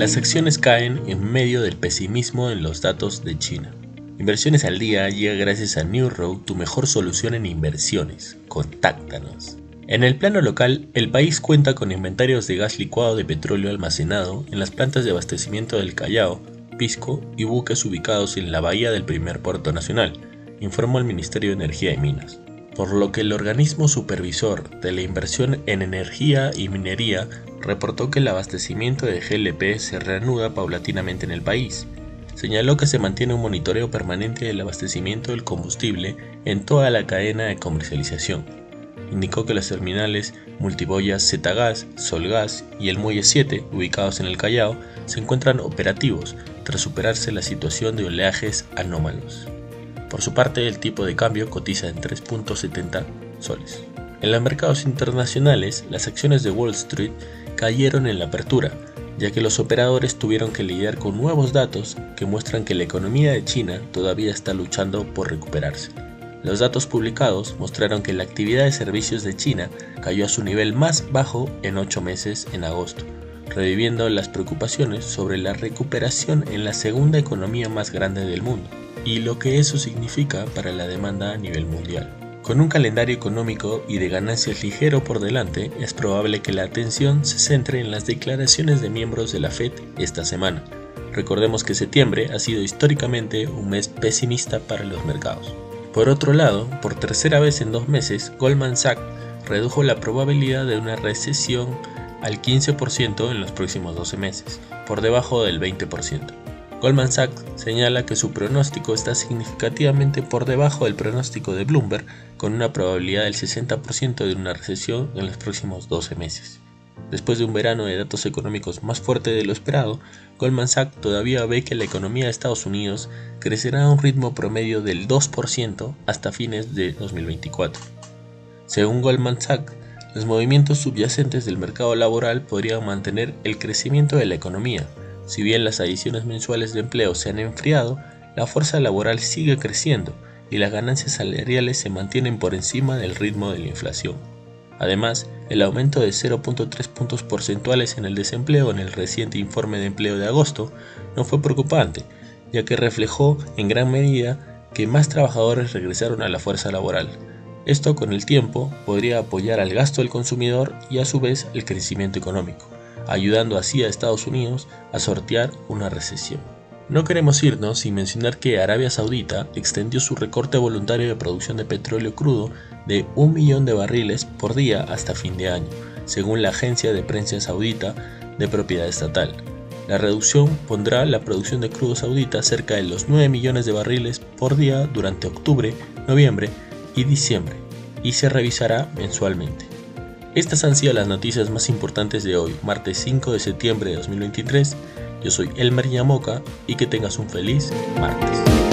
Las acciones caen en medio del pesimismo en los datos de China. Inversiones al día llega gracias a New Road, tu mejor solución en inversiones. Contáctanos. En el plano local, el país cuenta con inventarios de gas licuado de petróleo almacenado en las plantas de abastecimiento del Callao, Pisco y buques ubicados en la bahía del primer puerto nacional, informó el Ministerio de Energía y Minas. Por lo que el organismo supervisor de la inversión en energía y minería reportó que el abastecimiento de GLP se reanuda paulatinamente en el país. Señaló que se mantiene un monitoreo permanente del abastecimiento del combustible en toda la cadena de comercialización. Indicó que los terminales multiboyas Zgas, Solgas y el Muelle 7, ubicados en el Callao, se encuentran operativos tras superarse la situación de oleajes anómalos. Por su parte, el tipo de cambio cotiza en 3.70 soles. En los mercados internacionales, las acciones de Wall Street cayeron en la apertura, ya que los operadores tuvieron que lidiar con nuevos datos que muestran que la economía de China todavía está luchando por recuperarse. Los datos publicados mostraron que la actividad de servicios de China cayó a su nivel más bajo en ocho meses en agosto, reviviendo las preocupaciones sobre la recuperación en la segunda economía más grande del mundo y lo que eso significa para la demanda a nivel mundial. Con un calendario económico y de ganancias ligero por delante, es probable que la atención se centre en las declaraciones de miembros de la Fed esta semana. Recordemos que septiembre ha sido históricamente un mes pesimista para los mercados. Por otro lado, por tercera vez en dos meses, Goldman Sachs redujo la probabilidad de una recesión al 15% en los próximos 12 meses, por debajo del 20%. Goldman Sachs señala que su pronóstico está significativamente por debajo del pronóstico de Bloomberg, con una probabilidad del 60% de una recesión en los próximos 12 meses. Después de un verano de datos económicos más fuerte de lo esperado, Goldman Sachs todavía ve que la economía de Estados Unidos crecerá a un ritmo promedio del 2% hasta fines de 2024. Según Goldman Sachs, los movimientos subyacentes del mercado laboral podrían mantener el crecimiento de la economía, si bien las adiciones mensuales de empleo se han enfriado, la fuerza laboral sigue creciendo y las ganancias salariales se mantienen por encima del ritmo de la inflación. Además, el aumento de 0.3 puntos porcentuales en el desempleo en el reciente informe de empleo de agosto no fue preocupante, ya que reflejó en gran medida que más trabajadores regresaron a la fuerza laboral. Esto con el tiempo podría apoyar al gasto del consumidor y a su vez el crecimiento económico ayudando así a Estados Unidos a sortear una recesión. No queremos irnos sin mencionar que Arabia Saudita extendió su recorte voluntario de producción de petróleo crudo de un millón de barriles por día hasta fin de año, según la agencia de prensa saudita de propiedad estatal. La reducción pondrá la producción de crudo saudita cerca de los 9 millones de barriles por día durante octubre, noviembre y diciembre, y se revisará mensualmente. Estas han sido las noticias más importantes de hoy, martes 5 de septiembre de 2023. Yo soy Elmer Yamoca y que tengas un feliz martes.